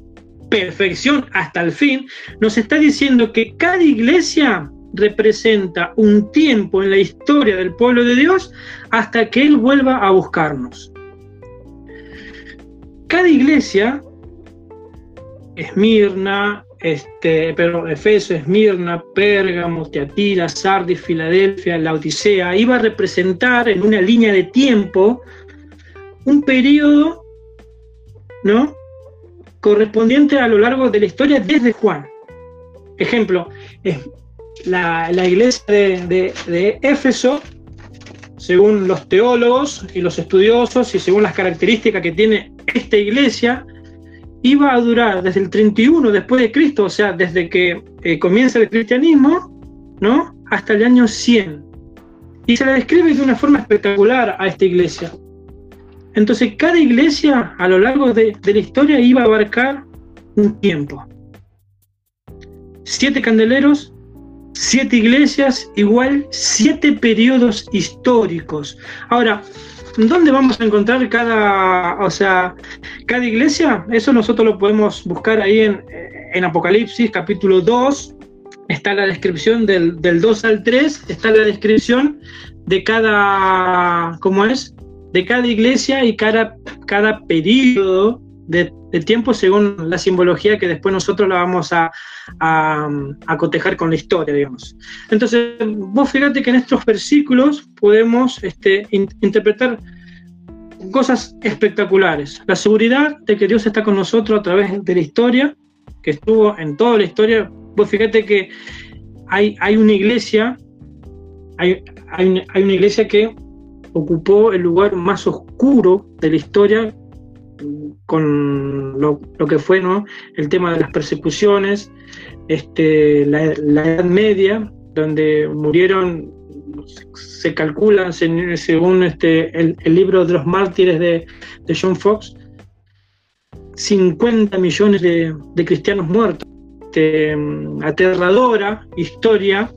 perfección hasta el fin, nos está diciendo que cada iglesia representa un tiempo en la historia del pueblo de Dios hasta que Él vuelva a buscarnos. Cada iglesia, Esmirna, este, pero Efeso, Esmirna, Pérgamo, Teatira, Sardis, Filadelfia, la Odisea, iba a representar en una línea de tiempo un periodo, ¿no? correspondiente a lo largo de la historia desde Juan. Ejemplo, la, iglesia de, Éfeso, según los teólogos y los estudiosos y según las características que tiene esta iglesia, iba a durar desde el 31 después de Cristo, o sea, desde que eh, comienza el cristianismo, ¿no? Hasta el año 100. Y se la describe de una forma espectacular a esta iglesia. Entonces, cada iglesia a lo largo de, la historia iba a abarcar un tiempo. Siete candeleros, siete iglesias, igual siete periodos históricos. Ahora, ¿dónde vamos a encontrar cada, o sea, cada iglesia? Eso nosotros lo podemos buscar ahí en, Apocalipsis, capítulo 2. Está la descripción del, del 2 al 3, está la descripción de cada, ¿cómo es? de cada iglesia y cada, cada periodo de, tiempo según la simbología que después nosotros la vamos a, a, cotejar con la historia, digamos. Entonces, vos fíjate que en estos versículos podemos este, interpretar cosas espectaculares. La seguridad de que Dios está con nosotros a través de la historia, que estuvo en toda la historia. Vos fíjate que hay, hay una iglesia, hay, hay una iglesia que ocupó el lugar más oscuro de la historia con lo, que fue ¿no? el tema de las persecuciones, este, la, Edad Media, donde murieron, se calculan según este, el, libro de los mártires de, John Fox, 50 millones de, cristianos muertos. Este, aterradora historia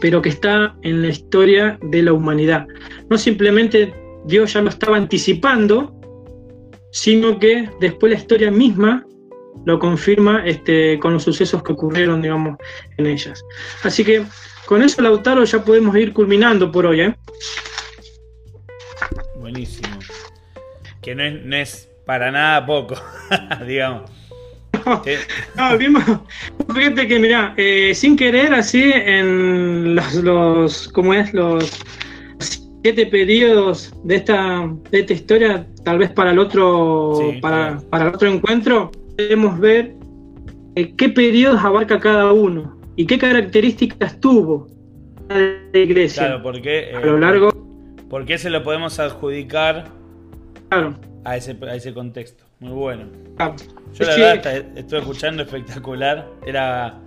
pero que está en la historia de la humanidad. No simplemente Dios ya lo estaba anticipando, sino que después la historia misma lo confirma este, con los sucesos que ocurrieron, digamos, en ellas. Así que con eso, Lautaro, ya podemos ir culminando por hoy. ¿eh? Buenísimo. Que no es, no es para nada poco, <laughs> digamos. No, vimos, fíjate que mira, eh, sin querer así en los, los ¿cómo es? Los siete periodos de esta, de esta historia, tal vez para el otro, para, para, el otro encuentro, podemos ver eh, qué periodos abarca cada uno y qué características tuvo la iglesia. Claro, porque a lo eh, largo. ¿Por qué se lo podemos adjudicar claro. a, ese, a ese contexto? Muy bueno. Yo la verdad estoy escuchando espectacular. Era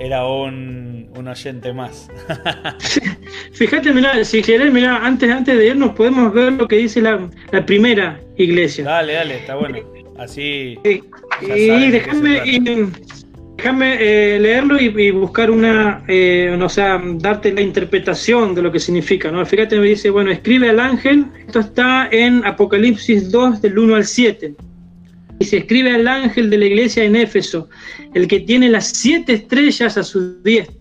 era un, un oyente más. Fíjate, mira, si querés, mira, antes, antes de irnos podemos ver lo que dice la, la primera iglesia. Dale, dale, está bueno. Así. y déjame, déjame eh, leerlo y, buscar una, eh, o sea, darte la interpretación de lo que significa, ¿no? Fíjate, me dice, bueno, escribe al ángel, esto está en Apocalipsis 2, del 1 al 7. Y se escribe al ángel de la iglesia en Éfeso, el que tiene las siete estrellas a su diestra,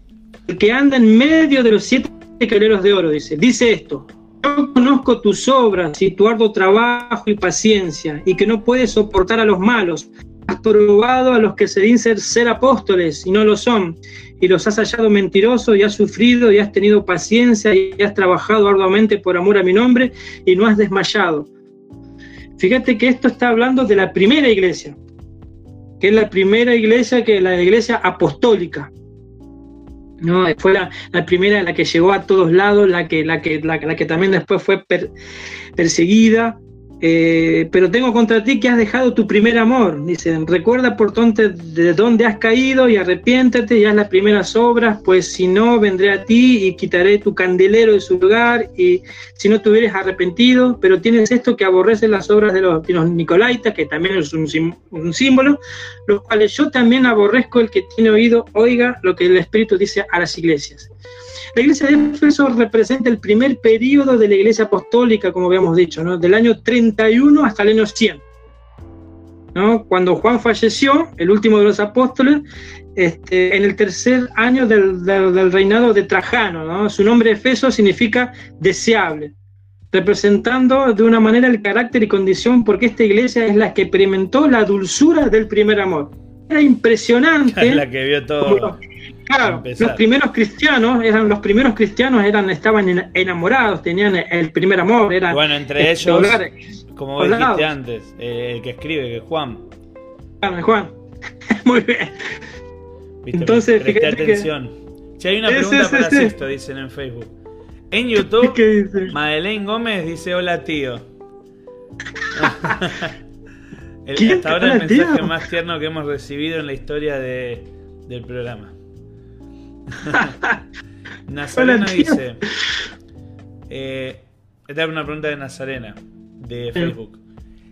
el que anda en medio de los siete cableros de oro, dice, dice esto, yo conozco tus obras y tu arduo trabajo y paciencia, y que no puedes soportar a los malos, has probado a los que se dicen ser apóstoles y no lo son, y los has hallado mentirosos y has sufrido y has tenido paciencia y has trabajado arduamente por amor a mi nombre y no has desmayado. Fíjate que esto está hablando de la primera iglesia. que es la primera iglesia, que es la iglesia apostólica. ¿no? Fue la, primera, la que llegó a todos lados, la que, la que, la, que también después fue perseguida, eh, pero tengo contra ti que has dejado tu primer amor. Dicen, recuerda por dónde, de dónde has caído y arrepiéntate y haz las primeras obras, pues si no, vendré a ti y quitaré tu candelero de su lugar y si no te hubieras arrepentido, pero tienes esto que aborrece las obras de los, Nicolaitas, que también es un, un símbolo, los cuales yo también aborrezco el que tiene oído, oiga lo que el Espíritu dice a las iglesias. La iglesia de Éfeso representa el primer periodo de la iglesia apostólica, como habíamos dicho, ¿no? del año 31 hasta el año 100. ¿no? Cuando Juan falleció, el último de los apóstoles, este, en el tercer año del, reinado de Trajano. ¿no? Su nombre Efeso significa deseable, representando de una manera el carácter y condición porque esta iglesia es la que experimentó la dulzura del primer amor. Era impresionante. <laughs> la que vio todo. Claro, los primeros cristianos eran los primeros cristianos eran estaban enamorados, tenían el primer amor, eran Bueno, entre este, ellos, como vos dijiste antes, eh, el que escribe que es Juan. Juan. <laughs> Muy bien. Entonces, fíjate atención. Si hay una pregunta para Sexto, dicen en Facebook. En YouTube, <laughs> Madeleine Gómez dice hola tío. <laughs> el, hasta ahora el mensaje más tierno que hemos recibido en la historia de, del programa. <laughs> Nazarena dice. Eh, esta es una pregunta de Nazarena, de Facebook.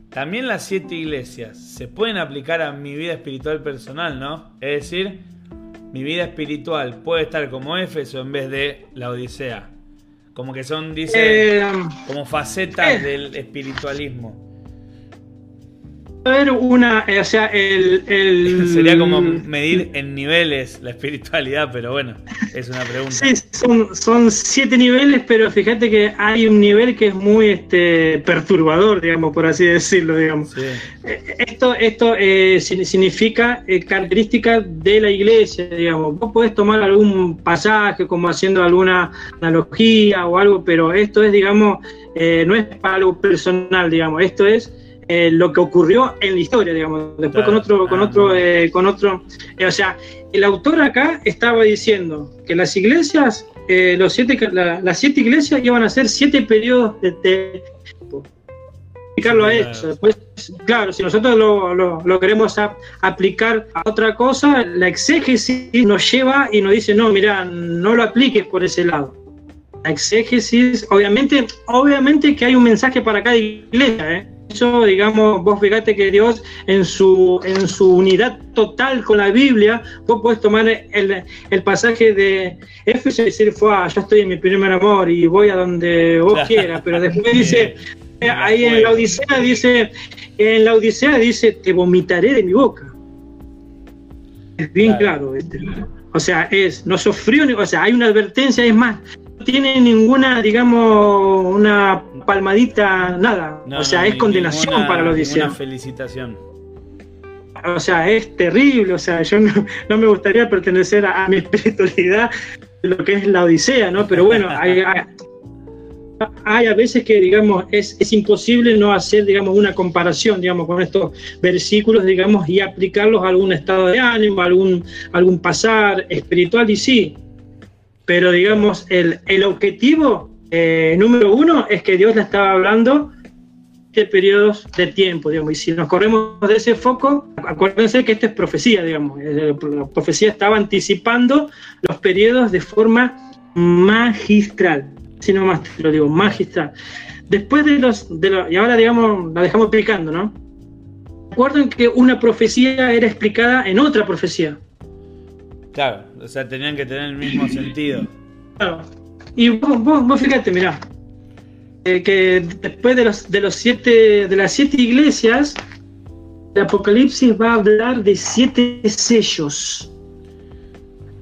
También las siete iglesias se pueden aplicar a mi vida espiritual personal, ¿no? Es decir, mi vida espiritual puede estar como Éfeso en vez de la Odisea. Como que son, dice, eh, como facetas eh. del espiritualismo ver una, eh, o sea, el, <laughs> Sería como medir en niveles la espiritualidad, pero bueno, es una pregunta. Sí, son, son siete niveles, pero fíjate que hay un nivel que es muy este, perturbador, digamos, por así decirlo, digamos. Eh, esto, esto eh, significa características de la iglesia, digamos. Vos podés tomar algún pasaje como haciendo alguna analogía o algo, pero esto es, digamos, no es para algo personal, digamos, esto es eh, lo que ocurrió en la historia, digamos. Después con otro, con otro, ah. eh, con otro. Eh, o sea, el autor acá estaba diciendo que las iglesias, los siete, las siete iglesias iban a ser siete periodos de, tiempo. Explicarlo a eso. Después, claro, si nosotros lo, lo, queremos aplicar a otra cosa, la exégesis nos lleva y nos dice, no, mira, no lo apliques por ese lado. La exégesis, obviamente, obviamente que hay un mensaje para cada iglesia, ¿eh? Eso, digamos, vos fíjate que Dios en su, en su unidad total con la Biblia, vos podés tomar el, el pasaje de Éfeso y decir, fue, yo estoy en mi primer amor y voy a donde vos quieras, pero después <laughs> dice, ahí en la Odisea dice, en la Odisea dice, te vomitaré de mi boca. Es bien claro, este, o sea, es, no sufrió, o sea, hay una advertencia, es más, tiene ninguna, digamos, una palmadita, nada. o sea, es condenación para los Odisea. felicitación. O sea, es terrible. O sea, yo no, me gustaría pertenecer a, mi espiritualidad lo que es la Odisea, ¿no? Pero bueno, <laughs> hay, hay, a veces que, digamos, es, es, imposible no hacer, digamos, una comparación, digamos, con estos versículos, digamos, y aplicarlos a algún estado de ánimo, algún, algún pasar espiritual. Y sí, pero digamos, el, el objetivo eh, número uno es que Dios le estaba hablando de periodos de tiempo, digamos, y si nos corremos de ese foco, acuérdense que esto es profecía, digamos, eh, la profecía estaba anticipando los periodos de forma magistral, si no más te lo digo, magistral. Después de los, de los, y ahora digamos, la dejamos explicando, ¿no? Recuerden que una profecía era explicada en otra profecía. Claro, o sea, tenían que tener el mismo <clears throat> sentido. Claro. Y vos, vos, fíjate, mirá, eh, que después de los, de los siete, de las siete iglesias, el Apocalipsis va a hablar de siete sellos.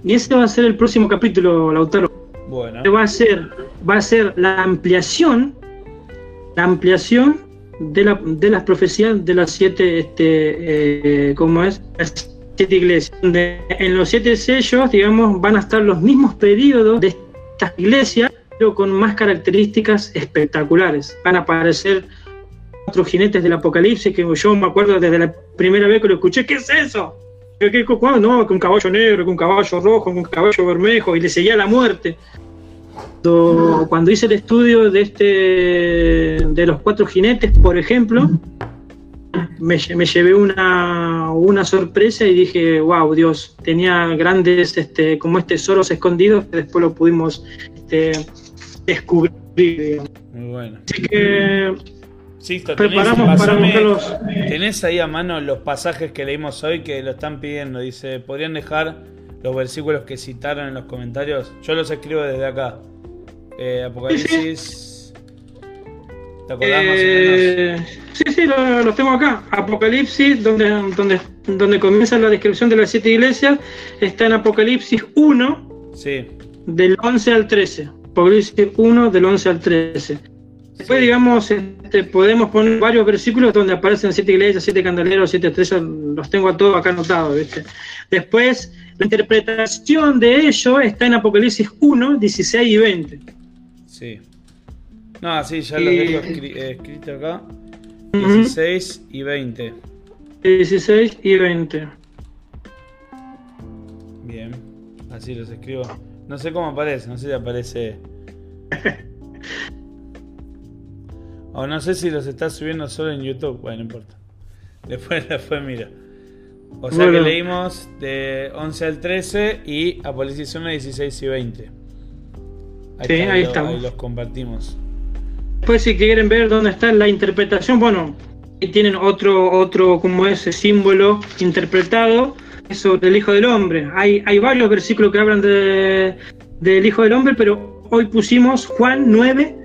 Y ese va a ser el próximo capítulo, Lautaro. Bueno. Va a ser, va a ser la ampliación, la ampliación de, la, de las profecías de las siete, este, eh, ¿cómo es? Siete iglesias, donde en los siete sellos, digamos, van a estar los mismos periodos de estas iglesias, pero con más características espectaculares. Van a aparecer cuatro jinetes del apocalipsis, que yo me acuerdo desde la primera vez que lo escuché, ¿qué es eso? ¿Qué, qué, no, con un caballo negro, con un caballo rojo, con un caballo bermejo, y le seguía la muerte. Cuando, cuando hice el estudio de este de los cuatro jinetes, por ejemplo, me, llevé una, una, sorpresa y dije, wow, Dios, tenía grandes, este, como este tesoros escondidos que después lo pudimos este, descubrir. Muy bueno. Así que preparamos para ¿Tenés ahí a mano los pasajes que leímos hoy que lo están pidiendo? Dice, ¿podrían dejar los versículos que citaron en los comentarios? Yo los escribo desde acá. Eh, Apocalipsis... ¿Te acordás eh, Sí, sí, los tengo acá. Apocalipsis, donde, donde, donde comienza la descripción de las siete iglesias, está en Apocalipsis 1, sí. del 11 al 13. Apocalipsis 1, del 11 al 13. Después, digamos, este, podemos poner varios versículos donde aparecen siete iglesias, siete candeleros, siete estrellas, los tengo a todos acá anotados. ¿viste? Después, la interpretación de ello está en Apocalipsis 1, 16 y 20. Sí. No, sí, ya lo tengo eh, escrito acá. 16 y 20. 16 y 20. Bien, así los escribo. No sé cómo aparece, no sé si aparece. <laughs> o no sé si los está subiendo solo en YouTube. Bueno, no importa. Después, después mira. O sea que leímos de 11 al 13 y Apocalipsis 1, 16 y 20. Ahí, sí, ahí estamos. Ahí los compartimos. Después si quieren ver dónde está la interpretación, bueno, tienen otro, otro como ese símbolo interpretado sobre el Hijo del Hombre. Hay, hay varios versículos que hablan de, del Hijo del Hombre, pero hoy pusimos Juan 9,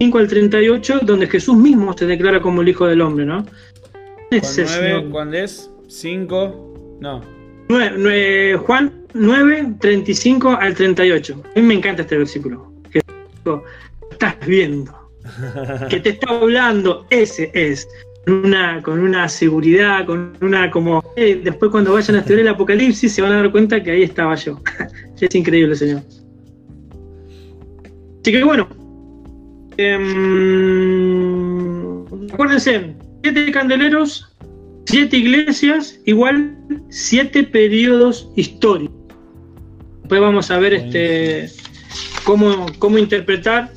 5 al 38, donde Jesús mismo se declara como el Hijo del Hombre, ¿no? Juan 9, es? 5, no. Juan 9, 35 al 38. A mí me encanta este versículo. Jesús, estás viendo que te está hablando, ese es. Una, con una seguridad, con una como... Eh, después cuando vayan a estudiar el Apocalipsis se van a dar cuenta que ahí estaba yo. <laughs> es increíble, Señor. Así que bueno. Em, acuérdense, siete candeleros, siete iglesias, igual siete periodos históricos. Después vamos a ver este cómo, cómo interpretar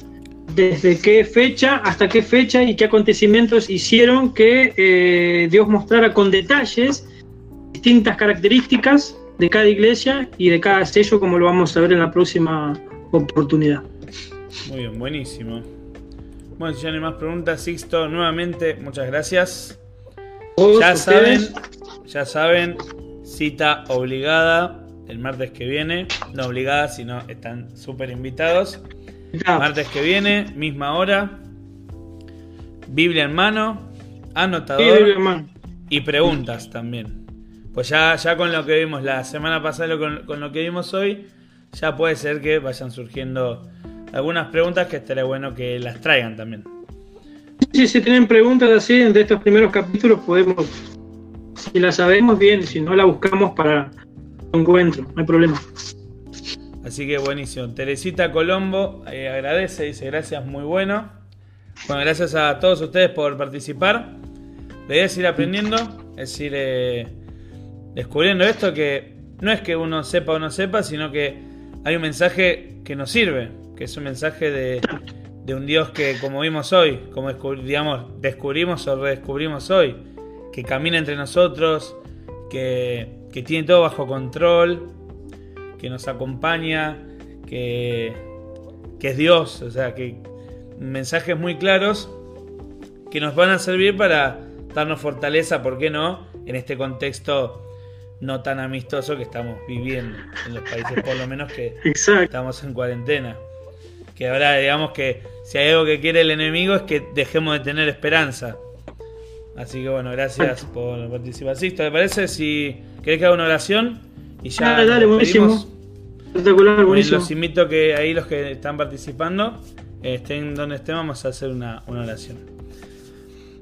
desde qué fecha hasta qué fecha y qué acontecimientos hicieron que eh, Dios mostrara con detalles distintas características de cada iglesia y de cada sello, como lo vamos a ver en la próxima oportunidad. Muy bien, buenísimo. Bueno, si ya no hay más preguntas, Sixto, nuevamente, muchas gracias. Ya saben, ya saben, cita obligada el martes que viene. No obligada, sino están súper invitados. Martes que viene, misma hora. Biblia en mano, anotador y preguntas también. Pues ya, ya con lo que vimos la semana pasada, con, con lo que vimos hoy, ya puede ser que vayan surgiendo algunas preguntas que estaría bueno que las traigan también. Sí, si tienen preguntas así de estos primeros capítulos, podemos, si las sabemos bien, si no la buscamos para encuentro, no hay problema. Así que buenísimo. Teresita Colombo eh, agradece, dice gracias, muy bueno. Bueno, gracias a todos ustedes por participar. La idea es ir aprendiendo, es ir eh, descubriendo esto que no es que uno sepa o no sepa, sino que hay un mensaje que nos sirve, que es un mensaje de, un Dios que, como vimos hoy, como digamos, descubrimos o redescubrimos hoy, que camina entre nosotros, que, que tiene todo bajo control, que nos acompaña, que, que es Dios, o sea, que mensajes muy claros que nos van a servir para darnos fortaleza, ¿por qué no?, en este contexto no tan amistoso que estamos viviendo en los países, por lo menos que <laughs> estamos en cuarentena. Que ahora digamos que si hay algo que quiere el enemigo es que dejemos de tener esperanza. Así que bueno, gracias por participar. ¿te parece si querés que haga una oración? Y ya dale, dale buenísimo. Espectacular, buenísimo. Los invito a que ahí los que están participando, estén donde estén, vamos a hacer una, oración.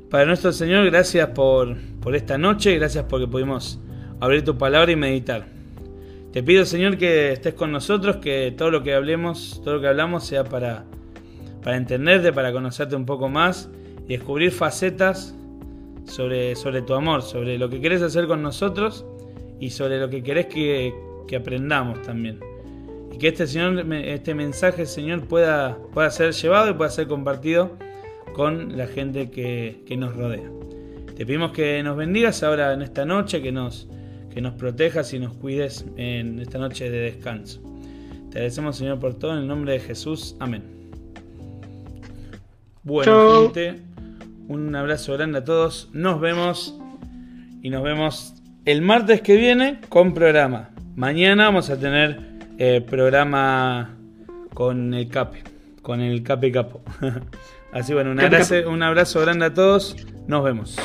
Para nuestro Señor, gracias por, por esta noche, gracias porque pudimos abrir tu palabra y meditar. Te pido, Señor, que estés con nosotros, que todo lo que hablemos, todo lo que hablamos sea para, para entenderte, para conocerte un poco más y descubrir facetas sobre, sobre tu amor, sobre lo que querés hacer con nosotros y sobre lo que querés que, que aprendamos también. Y que este, señor, este mensaje, Señor, pueda, pueda ser llevado y pueda ser compartido con la gente que, que nos rodea. Te pedimos que nos bendigas ahora en esta noche, que nos, que nos protejas y nos cuides en esta noche de descanso. Te agradecemos, Señor, por todo. En el nombre de Jesús. Amén. Bueno, gente, un abrazo grande a todos. Nos vemos y nos vemos el martes que viene con programa. Mañana vamos a tener eh, programa con el CAPE, con el CAPE Capo. <laughs> Así bueno, un abrazo, un abrazo grande a todos. Nos vemos.